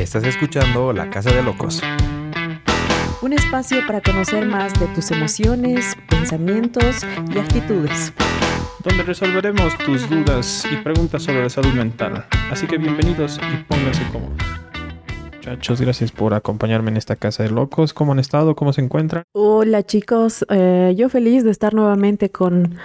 Estás escuchando La Casa de Locos. Un espacio para conocer más de tus emociones, pensamientos y actitudes. Donde resolveremos tus dudas y preguntas sobre la salud mental. Así que bienvenidos y pónganse cómodos. Muchachos, gracias por acompañarme en esta casa de locos. ¿Cómo han estado? ¿Cómo se encuentran? Hola chicos, eh, yo feliz de estar nuevamente con,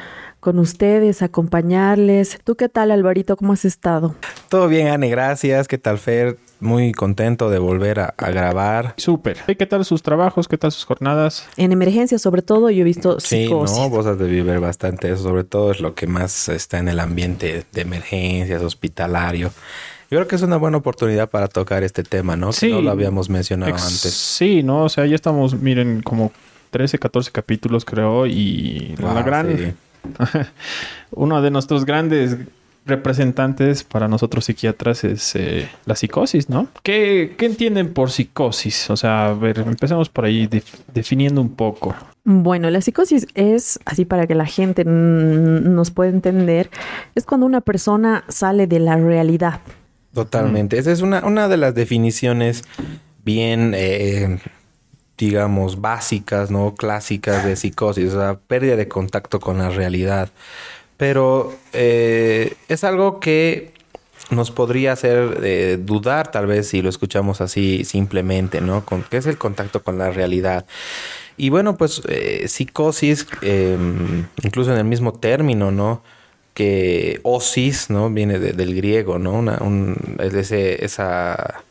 con ustedes, acompañarles. ¿Tú qué tal Alvarito? ¿Cómo has estado? Todo bien, Anne, gracias. ¿Qué tal, Fer? Muy contento de volver a, a grabar. Súper. ¿Y ¿Qué tal sus trabajos? ¿Qué tal sus jornadas? En emergencia sobre todo yo he visto Sí, psicosis. no, vos has de vivir bastante eso, sobre todo es lo que más está en el ambiente de emergencias, hospitalario. Yo creo que es una buena oportunidad para tocar este tema, ¿no? Sí. Que no lo habíamos mencionado Ex- antes. Sí, ¿no? O sea, ya estamos, miren, como 13, 14 capítulos creo y la Wow, gran... sí. Uno de nuestros grandes representantes para nosotros psiquiatras es eh, la psicosis, ¿no? ¿Qué, qué entienden por psicosis? O sea, a ver, empecemos por ahí def- definiendo un poco. Bueno, la psicosis es, así para que la gente nos pueda entender, es cuando una persona sale de la realidad. Totalmente. Esa es una, una de las definiciones bien, eh, digamos, básicas, ¿no? Clásicas de psicosis, o sea, pérdida de contacto con la realidad. Pero eh, es algo que nos podría hacer eh, dudar, tal vez, si lo escuchamos así simplemente, ¿no? Con, ¿Qué es el contacto con la realidad? Y bueno, pues eh, psicosis, eh, incluso en el mismo término, ¿no? Que osis, ¿no? Viene de- del griego, ¿no? Una, un, esa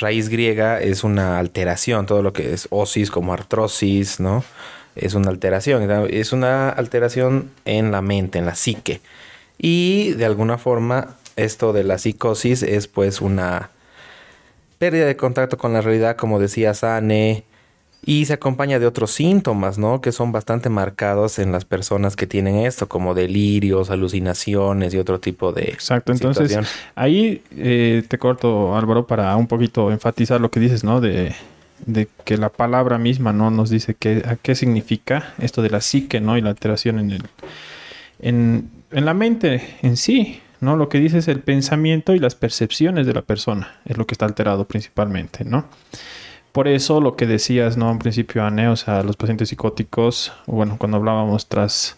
raíz griega es una alteración, todo lo que es osis como artrosis, ¿no? Es una alteración, es una alteración en la mente, en la psique. Y de alguna forma esto de la psicosis es pues una pérdida de contacto con la realidad, como decía Sane, y se acompaña de otros síntomas, ¿no? Que son bastante marcados en las personas que tienen esto, como delirios, alucinaciones y otro tipo de Exacto, entonces situación. ahí eh, te corto, Álvaro, para un poquito enfatizar lo que dices, ¿no? De, de que la palabra misma, ¿no? Nos dice qué, a qué significa esto de la psique, ¿no? Y la alteración en, el, en, en la mente en sí, ¿no? Lo que dice es el pensamiento y las percepciones de la persona, es lo que está alterado principalmente, ¿no? Por eso lo que decías, ¿no? En principio, Ane, o sea, los pacientes psicóticos, bueno, cuando hablábamos tras,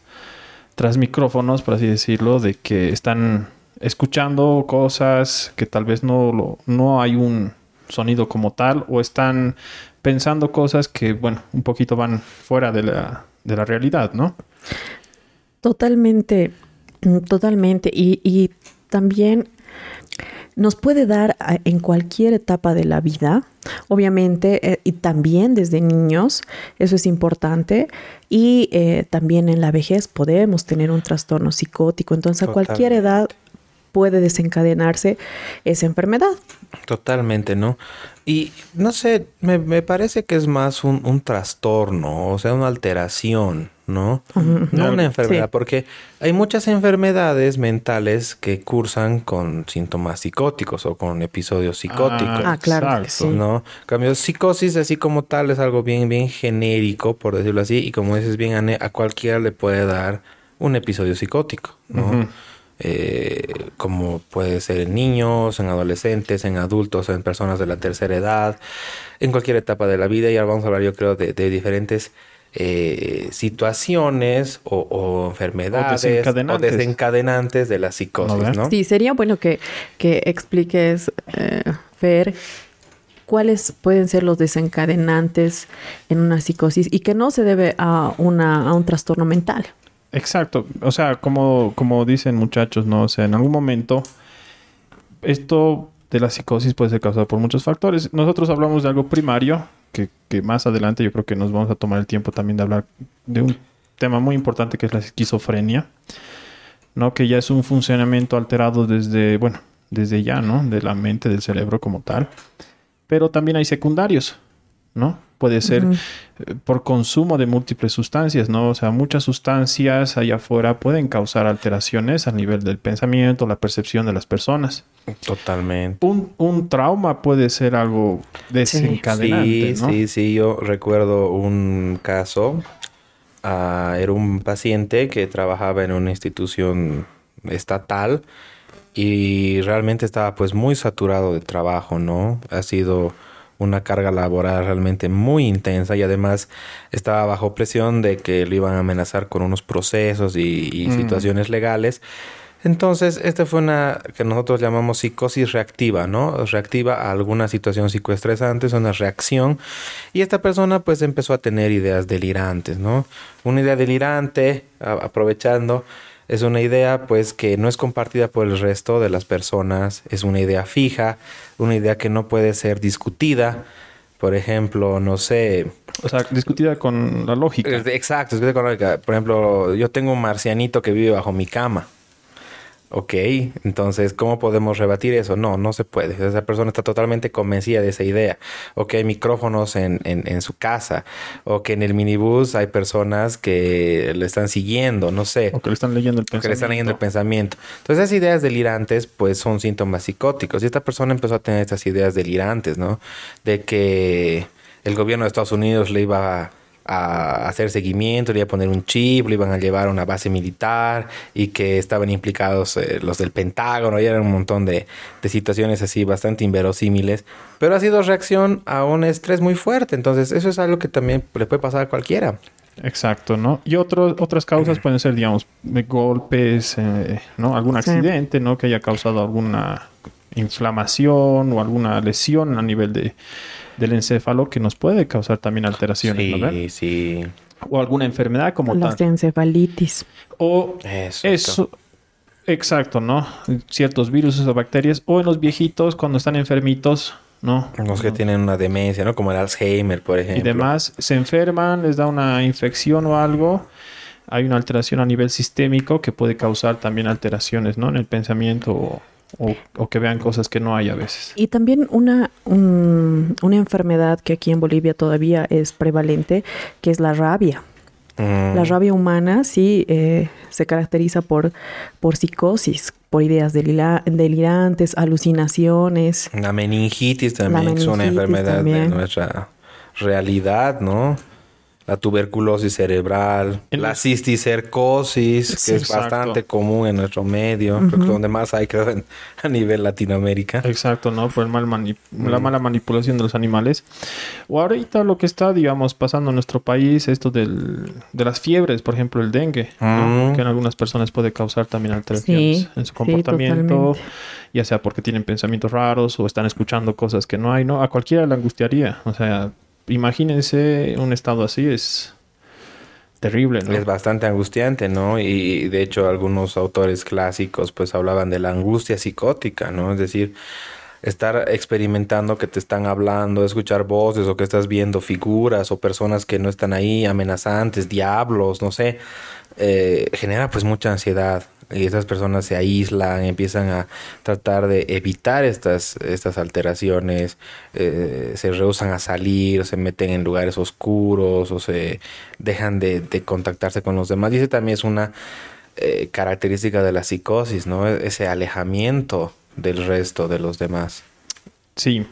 tras micrófonos, por así decirlo, de que están escuchando cosas que tal vez no, no hay un sonido como tal, o están pensando cosas que, bueno, un poquito van fuera de la, de la realidad, ¿no? Totalmente, mm, totalmente. Y, y también nos puede dar en cualquier etapa de la vida, obviamente, eh, y también desde niños, eso es importante, y eh, también en la vejez podemos tener un trastorno psicótico, entonces a cualquier edad puede desencadenarse esa enfermedad. Totalmente, ¿no? Y no sé, me, me parece que es más un, un trastorno, o sea, una alteración, ¿no? No una enfermedad, Sí. porque hay muchas enfermedades mentales que cursan con síntomas psicóticos o con episodios psicóticos. Ah, claro sí. ¿no? En cambio, psicosis así como tal es algo bien, bien genérico, por decirlo así, y como dices bien, Ane, a cualquiera le puede dar un episodio psicótico, ¿no? Eh, como puede ser en niños, en adolescentes, en adultos, en personas de la tercera edad, en cualquier etapa de la vida. Y ahora vamos a hablar, yo creo, de, de diferentes eh, situaciones o, o enfermedades o desencadenantes. desencadenantes de la psicosis. ¿no? Sí, sería bueno que, que expliques, eh, Fer, cuáles pueden ser los desencadenantes en una psicosis y que no se debe a, una, a un trastorno mental. Exacto. O sea, como, como dicen muchachos, ¿no? O sea, en algún momento esto de la psicosis puede ser causado por muchos factores. Nosotros hablamos de algo primario, que, que más adelante yo creo que nos vamos a tomar el tiempo también de hablar de un tema muy importante que es la esquizofrenia, ¿no? Que ya es un funcionamiento alterado desde, bueno, desde ya, ¿no? De la mente, del cerebro como tal. Pero también hay secundarios, ¿no? Puede ser eh, por consumo de múltiples sustancias, ¿no? O sea, muchas sustancias allá afuera pueden causar alteraciones a nivel del pensamiento, la percepción de las personas. Totalmente. Un, un trauma puede ser algo desencadenante, Sí, ¿no? sí, sí. Yo recuerdo un caso. ah, era un paciente que trabajaba en una institución estatal y realmente estaba pues muy saturado de trabajo, ¿no? Ha sido una carga laboral realmente muy intensa y además estaba bajo presión de que lo iban a amenazar con unos procesos y, Mm. situaciones legales. Entonces, esta fue una que nosotros llamamos psicosis reactiva, ¿no? Reactiva a alguna situación psicoestresante, es una reacción. Y esta persona pues empezó a tener ideas delirantes, ¿no? Una idea delirante, a- aprovechando, es una idea pues que no es compartida por el resto de las personas, es una idea fija, una idea que no puede ser discutida. Por ejemplo, no sé, O sea, discutida con la lógica. Exacto, que con lógica. Por ejemplo, yo tengo un marcianito que vive bajo mi cama. Ok, entonces, ¿cómo podemos rebatir eso? No, no se puede. Esa persona está totalmente convencida de esa idea. O que hay micrófonos en, en, en su casa. O que en el minibús hay personas que le están siguiendo, no sé. O que le están leyendo el Que le pensamiento. están leyendo el pensamiento. Entonces, esas ideas delirantes, pues, son síntomas psicóticos. Y esta persona empezó a tener estas ideas delirantes, ¿no? De que el gobierno de Estados Unidos le iba a, hacer seguimiento, le iba a poner un chip, le iban a llevar a una base militar y que estaban implicados eh, los del Pentágono y eran un montón de, de situaciones así bastante inverosímiles. Pero ha sido reacción a un estrés muy fuerte. Entonces, eso es algo que también le puede pasar a cualquiera. Exacto, ¿no? Y otros otras causas pueden ser, digamos, de golpes, eh, ¿no? Algún Sí. accidente, ¿no? Que haya causado alguna inflamación o alguna lesión a nivel de, del encéfalo que nos puede causar también alteraciones, ¿no? Sí, sí. O alguna enfermedad como Las tal. encefalitis. O Eso. eso, exacto, ¿no? Ciertos virus o bacterias. O en los viejitos cuando están enfermitos, ¿no? Los que tienen una demencia, ¿no? Como el Alzheimer, por ejemplo. y demás, se enferman, les da una infección o algo, hay una alteración a nivel sistémico que puede causar también alteraciones, ¿no? En el pensamiento o, o- o que vean cosas que no hay a veces. Y también una, un- una enfermedad que aquí en Bolivia todavía es prevalente, que es la rabia. Mm. La rabia humana sí eh, se caracteriza por, por psicosis, por ideas delirantes, alucinaciones. La meningitis también La es una enfermedad de nuestra realidad, ¿no? La tuberculosis cerebral, En la cisticercosis, que Sí, es exacto. bastante común en nuestro medio, creo que donde más hay creo, en- a nivel Latinoamérica. Exacto, ¿no? Por el mal mani- la mala manipulación de los animales. O ahorita lo que está, digamos, pasando en nuestro país, esto del, de las fiebres, por ejemplo, el dengue, ¿no? Mm. que en algunas personas puede causar también alteraciones Sí, en su comportamiento, ya sea porque tienen pensamientos raros o están escuchando cosas que no hay, ¿no? A cualquiera le angustiaría. O sea, imagínense un estado así, es terrible, ¿no? Es bastante angustiante, ¿no? Y de hecho algunos autores clásicos pues hablaban de la angustia psicótica, ¿no? Es decir, estar experimentando que te están hablando, escuchar voces o que estás viendo figuras o personas que no están ahí, amenazantes, diablos, no sé, eh, genera pues mucha ansiedad y esas personas se aíslan, empiezan a tratar de evitar estas, estas alteraciones, eh, se rehusan a salir, se meten en lugares oscuros o se dejan de, de contactarse con los demás. Y ese también es una eh, característica de la psicosis, ¿no? Ese alejamiento del resto de los demás. Sí.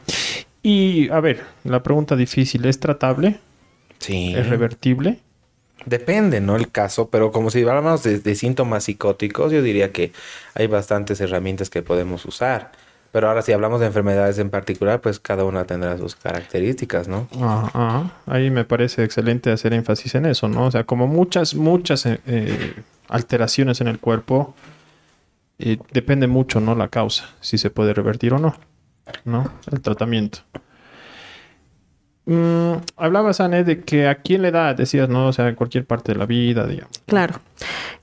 Y a ver, la pregunta difícil, ¿es tratable? Sí. ¿Es revertible? Depende, ¿no? El caso, pero como si hablamos de, de síntomas psicóticos, yo diría que hay bastantes herramientas que podemos usar. Pero ahora si hablamos de enfermedades en particular, pues cada una tendrá sus características, ¿no? Ajá. Ahí me parece excelente hacer énfasis en eso, ¿no? O sea, como muchas, muchas eh, eh, alteraciones en el cuerpo, eh, depende mucho, ¿no? La causa, si se puede revertir o no, ¿no? El tratamiento. Mm, hablabas, Anne, de que a quién le da, decías, ¿no? O sea, en cualquier parte de la vida, digamos. Claro.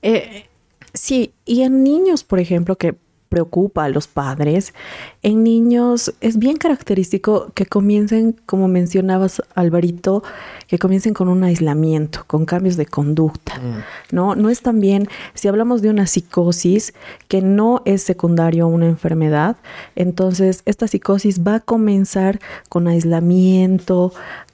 Eh, sí, y en niños, por ejemplo, que preocupa a los padres, en niños es bien característico que comiencen, como mencionabas, Alvarito, que comiencen con un aislamiento, con cambios de conducta. ¿no? No es también, si hablamos de una psicosis que no es secundario a una enfermedad, entonces esta psicosis va a comenzar con aislamiento,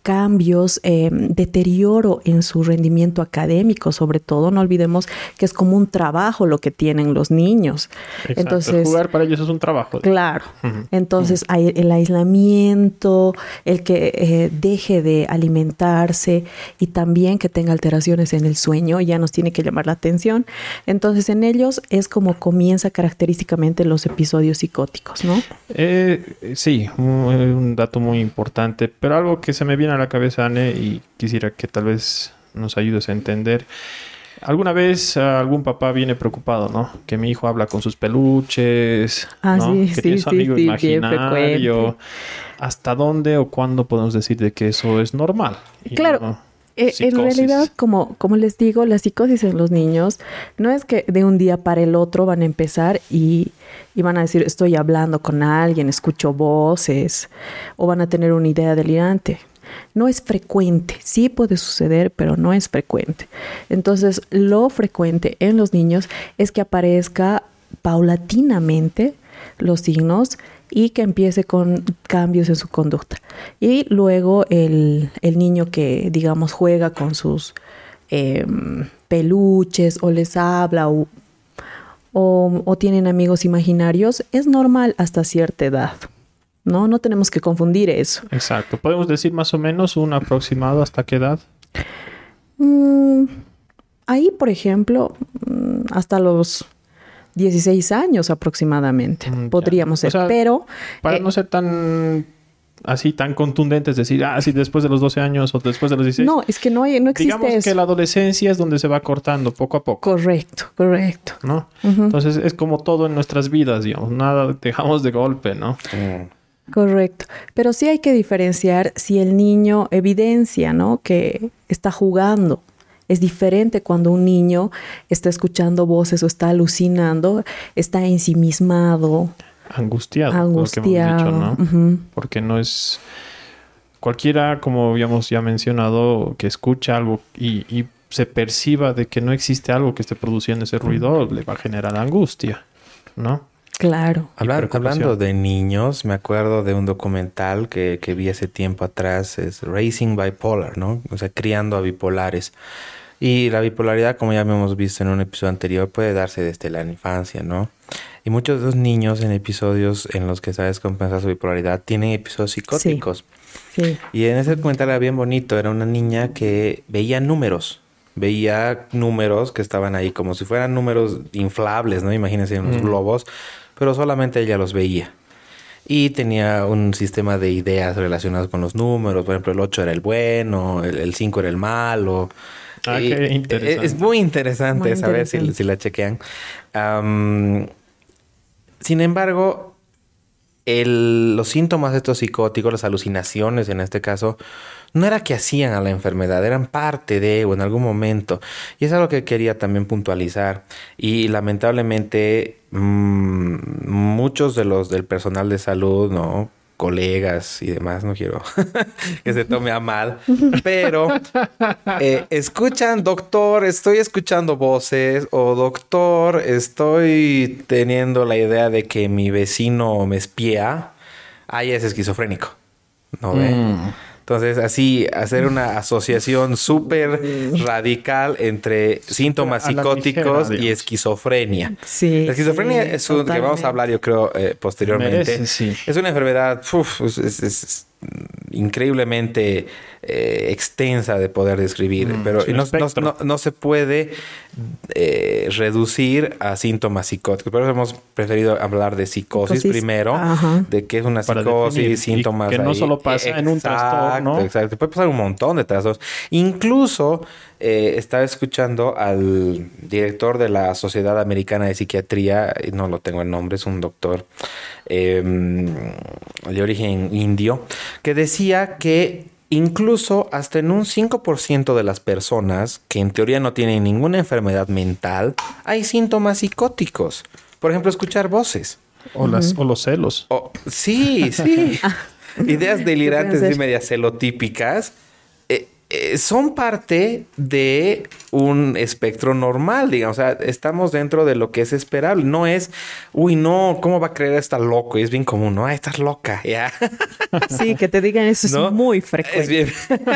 cambios, eh, deterioro en su rendimiento académico, sobre todo. No olvidemos que es como un trabajo lo que tienen los niños. Exacto. Entonces, Jugar para ellos es un trabajo. Claro. Entonces, hay el aislamiento, el que eh, deje de alimentarse y también que tenga alteraciones en el sueño, ya nos tiene que llamar la atención. Entonces, en ellos es como comienza característicamente los episodios psicóticos, ¿no? Eh, sí, un, un dato muy importante, pero algo que se me viene a la cabeza, Anne, y quisiera que tal vez nos ayudes a entender. Alguna vez ah, algún papá viene preocupado, ¿no? Que mi hijo habla con sus peluches, Ah, ¿no? sí, que sí, tiene su sí, amigo imaginario. ¿Hasta dónde o cuándo podemos decir de que eso es normal? Y Claro. no Eh, en realidad, como, como les digo, la psicosis en los niños no es que de un día para el otro van a empezar y, y van a decir estoy hablando con alguien, escucho voces o van a tener una idea delirante. No es frecuente, sí puede suceder, pero no es frecuente. Entonces, lo frecuente en los niños es que aparezca paulatinamente los signos y que empiece con cambios en su conducta. Y luego el, el niño que, digamos, juega con sus em, peluches o les habla o, o, o tienen amigos imaginarios, es normal hasta cierta edad. ¿No? No tenemos que confundir eso. Exacto. ¿Podemos decir más o menos un aproximado hasta qué edad? Mm, ahí, por ejemplo, mm, hasta los 16 años aproximadamente Mm, podríamos O ser, sea, pero Para eh, no ser tan así tan contundentes, decir, ah, sí, después de los 12 años o después de los 16. no, es que no, hay, no existe Digamos eso. que la adolescencia es donde se va cortando poco a poco, Correcto, correcto. ¿no? Entonces es como todo en nuestras vidas, digamos, nada dejamos de golpe, ¿no? Mm. Correcto. Pero sí hay que diferenciar si el niño evidencia, ¿no? Que está jugando. Es diferente cuando un niño está escuchando voces o está alucinando, está ensimismado, Angustiado, angustiado. dicho, ¿no? Porque no es cualquiera, como habíamos ya mencionado, que escucha algo y, y se perciba de que no existe algo que esté produciendo ese ruido, le va a generar angustia, ¿no? Claro. Hablando de niños, me acuerdo de un documental que, que vi hace tiempo atrás, es Racing Bipolar, ¿no? O sea, criando a bipolares. Y la bipolaridad, como ya hemos visto en un episodio anterior, puede darse desde la infancia, ¿no? Y muchos de los niños en episodios en los que sabes compensar su bipolaridad tienen episodios psicóticos. Sí. Y en ese documental era bien bonito. Era una niña que veía números. Veía números que estaban ahí como si fueran números inflables, ¿no? Imagínense unos Mm. globos. Pero solamente ella los veía. Y tenía un sistema de ideas relacionadas con los números. Por ejemplo, el 8 era el bueno, el, el 5 era el malo. Ah, Y- qué e- interesante. Es muy interesante Muy saber si, si la chequean. Sin embargo, el- los síntomas de estos psicóticos, las alucinaciones en este caso, no era que hacían a la enfermedad, eran parte de o en algún momento. Y es algo que quería también puntualizar. Y lamentablemente mm, muchos de los del personal de salud, ¿no? Colegas y demás, no quiero que se tome a mal, pero eh, escuchan, doctor, estoy escuchando voces o doctor, estoy teniendo la idea de que mi vecino me espía, ahí es esquizofrénico, ¿no ve? Mm. Entonces, así, hacer una asociación súper radical entre síntomas psicóticos ligera, y esquizofrenia. Sí. La esquizofrenia sí, es un que vamos a hablar, yo creo, eh, posteriormente. Merece, sí. Es una enfermedad uf, es, es- es increíblemente eh, extensa de poder describir, Mm, pero no, no- espectro. no- no se puede eh, reducir a síntomas psicóticos. Por eso hemos preferido hablar de psicosis, Psicosis, primero, ajá. de qué es una Para psicosis, definir, y síntomas. que no ahí. solo pasa en un trastorno. Exacto, puede pasar un montón de trastornos. Incluso eh, estaba escuchando al director de la Sociedad Americana de Psiquiatría, y no lo tengo el nombre, es un doctor eh, de origen indio, que decía que incluso hasta en un 5% de las personas que en teoría no tienen ninguna enfermedad mental, hay síntomas psicóticos. Por ejemplo, escuchar voces. O, las, o los celos. Oh, sí, sí. Ideas delirantes y medias celotípicas. Eh, son parte de un espectro normal, digamos. O sea, estamos dentro de lo que es esperable. No es, uy, no, ¿cómo va a creer estar loco? Y es bien común, ¿no? Ah, estás loca, ya. Sí, que te digan eso es muy frecuente. Es bien.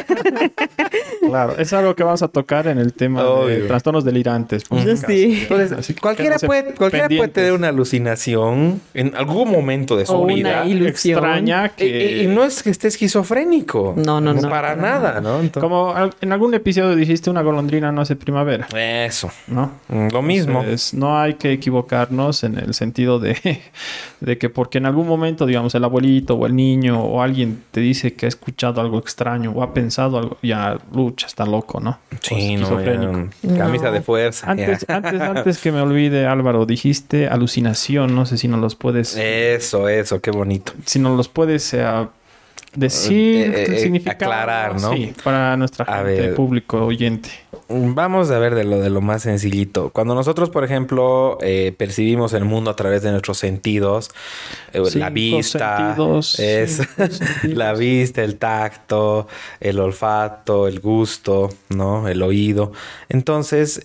claro, es algo que vamos a tocar en el tema de trastornos delirantes. sí. Entonces, cualquiera, puede, cualquiera puede tener una alucinación en algún momento de su o vida. Una ilusión. extraña que... Y, no es que esté esquizofrénico. No, no, no. Para nada, ¿no? Como en algún episodio dijiste una golondrina no hace primavera. Eso. ¿No? Mm, lo mismo. no hay que equivocarnos en el sentido de, de que porque en algún momento, digamos, el abuelito o el niño o alguien te dice que ha escuchado algo extraño o ha pensado algo, ya lucha, está loco, ¿no? Sí, no, Camisa de fuerza. Antes, antes, antes que me olvide, Álvaro, dijiste alucinación. No sé si nos los puedes. Eso, eso, qué bonito. Si nos los puedes. Eh, decir, eh, eh, eh aclarar, ¿no? Sí, para nuestra gente, público oyente. Vamos a ver de lo de lo más sencillito. Cuando nosotros, por ejemplo, eh, percibimos el mundo a través de nuestros sentidos, la vista, es la vista, el tacto, el olfato, el gusto, ¿no? El oído. Entonces,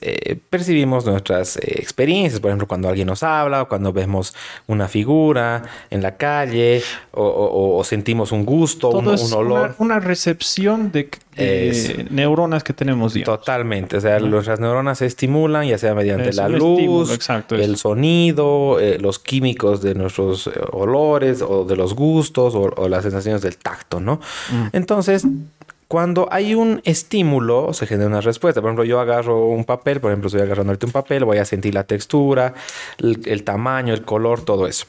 percibimos nuestras experiencias. Por ejemplo, cuando alguien nos habla, o cuando vemos una figura en la calle, o sentimos un gusto todo un, es olor. Una, recepción de, neuronas que tenemos. Totalmente. O sea, las neuronas se estimulan, ya sea mediante la luz, el sonido, eh, los químicos de nuestros eh, olores o de los gustos o, las sensaciones del tacto, ¿no? Mm. Entonces, cuando hay un estímulo, se genera una respuesta. Por ejemplo, yo agarro un papel, por ejemplo, estoy agarrando un papel, voy a sentir la textura, el tamaño, el color, todo eso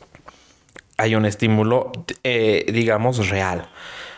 hay un estímulo, eh, digamos, real.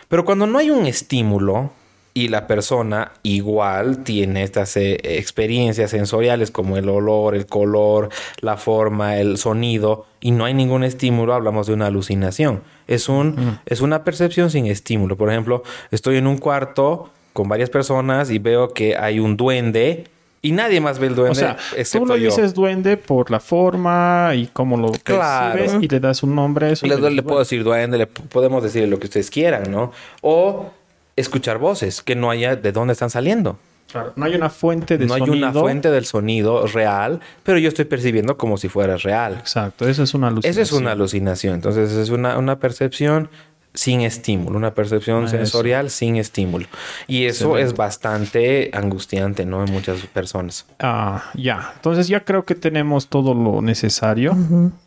Pero cuando no hay un estímulo y la persona igual tiene estas eh, experiencias sensoriales como el olor, el color, la forma, el sonido, y no hay ningún estímulo, hablamos de una alucinación. Es, un, es una percepción sin estímulo. Por ejemplo, estoy en un cuarto con varias personas y veo que hay un duende y nadie más ve el duende. O sea, tú lo dices duende por la forma y cómo lo percibes y le das un nombre. Eso le, puedo decir duende, le podemos decir lo que ustedes quieran, ¿no? O escuchar voces que no haya de dónde están saliendo. Claro, no hay una fuente de sonido. No hay una fuente del sonido real, pero yo estoy percibiendo como si fuera real. Exacto, eso es una alucinación. Eso es una alucinación. Entonces, es una, una percepción sin estímulo, una percepción sensorial sin estímulo. Y eso es bastante angustiante, ¿no? En muchas personas. Ah, ya. Entonces ya creo que tenemos todo lo necesario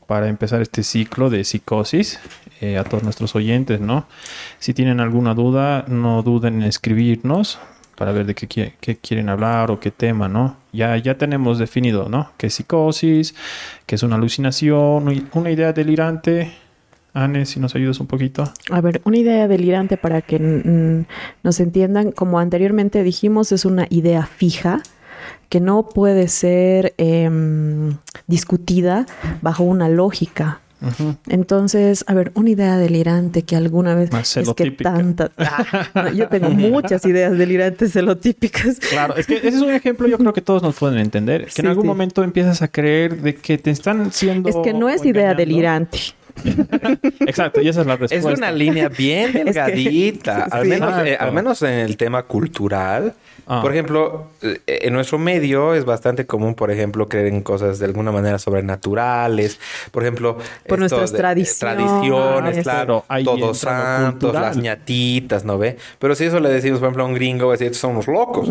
para empezar este ciclo de psicosis eh, a todos nuestros oyentes, ¿no? Si tienen alguna duda, no duden en escribirnos para ver de qué, qué, quieren hablar o qué tema, ¿no? Ya, ya tenemos definido, ¿no? ¿Qué es psicosis? ¿Qué es una alucinación? ¿Una idea delirante? Anne, si nos ayudas un poquito. A ver, una idea delirante para que nos entiendan, como anteriormente dijimos, es una idea fija que no puede ser em, discutida bajo una lógica. Entonces, a ver, una idea delirante que alguna vez es que tanta, ah, yo tengo muchas ideas delirantes celotípicas. Claro, es que ese es un ejemplo, yo creo que todos nos pueden entender, que en algún momento empiezas a creer de que te están siendo Es que no es idea delirante. Exacto, y esa es la respuesta. Es una línea bien delgadita, al, menos, eh, al menos en el tema cultural. Ah. Por ejemplo, eh, en nuestro medio es bastante común, por ejemplo, creer en cosas de alguna manera sobrenaturales. Por ejemplo, por nuestras tradiciones, claro, todos santos, las ñatitas, ¿no ve? Pero si eso le decimos, por ejemplo, a un gringo, va a decir, estos son unos locos.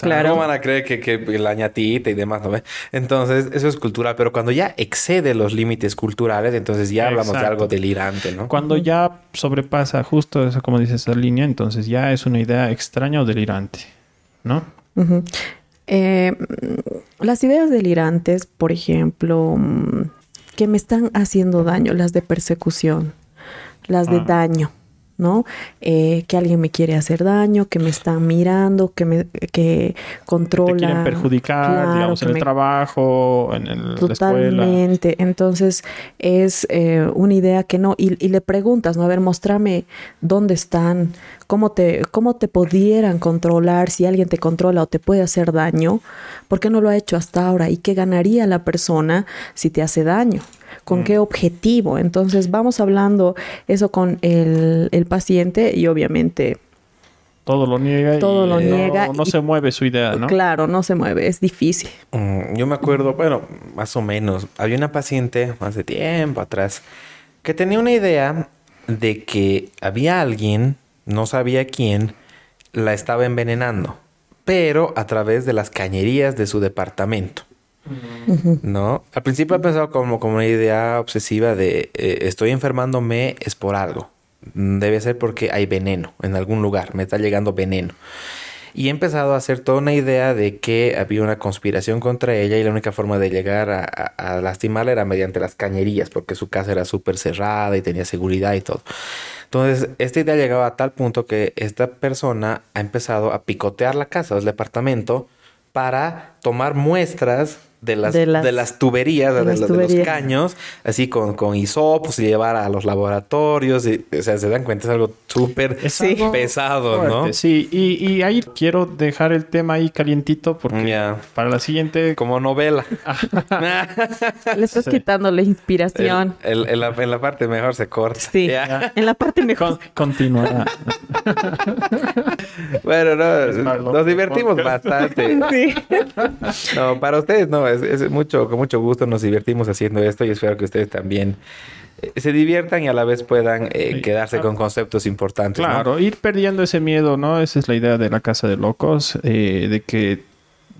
Claro. ¿Cómo van a creer que, que, la ñatita y demás, ¿no ve? Entonces, eso es cultural. Pero cuando ya excede los límites culturales, entonces ya hablamos de algo delirante, ¿no? Cuando ya sobrepasa justo eso, como dice esa línea, entonces ya es una idea extraña o delirante. ¿no? Eh, las ideas delirantes, por ejemplo, mm, que me están haciendo daño, las de persecución, las de daño. ¿No? Eh, que alguien me quiere hacer daño, que me están mirando, que me que controla. Te quieren perjudicar, digamos, en el trabajo, en el, Totalmente. La escuela. Entonces, es eh, una idea que no. Y, y, le preguntas, ¿no? A ver, mostrame dónde están, cómo te, cómo te pudieran controlar, si alguien te controla o te puede hacer daño, ¿por qué no lo ha hecho hasta ahora? ¿Y qué ganaría la persona si te hace daño? con qué mm. objetivo. Entonces vamos hablando eso con el, paciente y obviamente Todo lo niega. Todo y lo no- niega No, y- se mueve su idea, ¿no? Claro, no se mueve, es difícil. Mm, Yo me acuerdo, bueno, más o menos, había una paciente hace tiempo atrás que tenía una idea de que había alguien, no sabía quién, la estaba envenenando, pero a través de las cañerías de su departamento. ¿No? Al principio he pensado como, como una idea obsesiva de eh, estoy enfermándome es por algo. Debe ser porque hay veneno en algún lugar, me está llegando veneno. Y he empezado a hacer toda una idea de que había una conspiración contra ella y la única forma de llegar a, a- a lastimarla era mediante las cañerías, porque su casa era súper cerrada y tenía seguridad y todo. Entonces, esta idea llegaba a tal punto que esta persona ha empezado a picotear la casa, el departamento, para tomar muestras de las, De de las- tuberías, de de, las los- de los tuberías. caños, así con, con hisopos y llevar a los laboratorios. Y, o sea, se dan cuenta, es algo súper Sí. pesado, ¿no? Sí, y, y ahí quiero dejar el tema ahí calientito porque para la siguiente... Como novela. Le estás Sí. quitando la inspiración. El- la, en la parte mejor se corta. Sí, en la parte mejor. Con- continuará. Bueno, no, nos divertimos podcast. bastante. Sí. No, para ustedes no, es, es mucho, con mucho gusto nos divertimos haciendo esto y espero que ustedes también eh, se diviertan y a la vez puedan eh, quedarse con conceptos importantes. ¿no? Claro, ir perdiendo ese miedo, ¿no? Esa es la idea de la casa de locos, eh, de que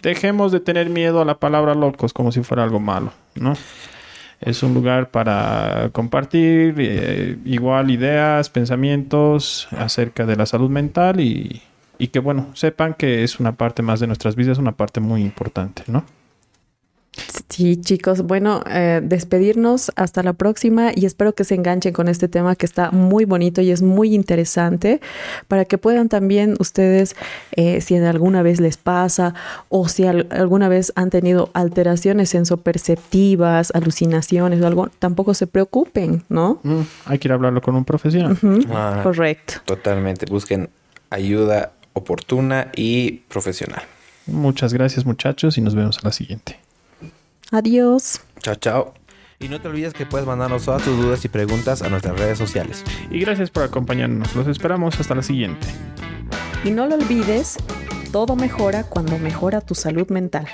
dejemos de tener miedo a la palabra locos como si fuera algo malo, ¿no? Es un lugar para compartir eh, igual ideas, pensamientos acerca de la salud mental y, y que, bueno, sepan que es una parte más de nuestras vidas, una parte muy importante, ¿no? Sí, chicos, bueno, eh, despedirnos hasta la próxima y espero que se enganchen con este tema que está muy bonito y es muy interesante para que puedan también ustedes, eh, si alguna vez les pasa o si al- alguna vez han tenido alteraciones sensoperceptivas, alucinaciones o algo, tampoco se preocupen, ¿no? Mm, hay que ir a hablarlo con un profesional. Ah. Correcto. Totalmente. Busquen ayuda oportuna y profesional. Muchas gracias muchachos y nos vemos a la siguiente. Adiós. Chao, chao. Y no te olvides que puedes mandarnos todas tus dudas y preguntas a nuestras redes sociales. Y gracias por acompañarnos. Los esperamos hasta la siguiente. Y no lo olvides, todo mejora cuando mejora tu salud mental.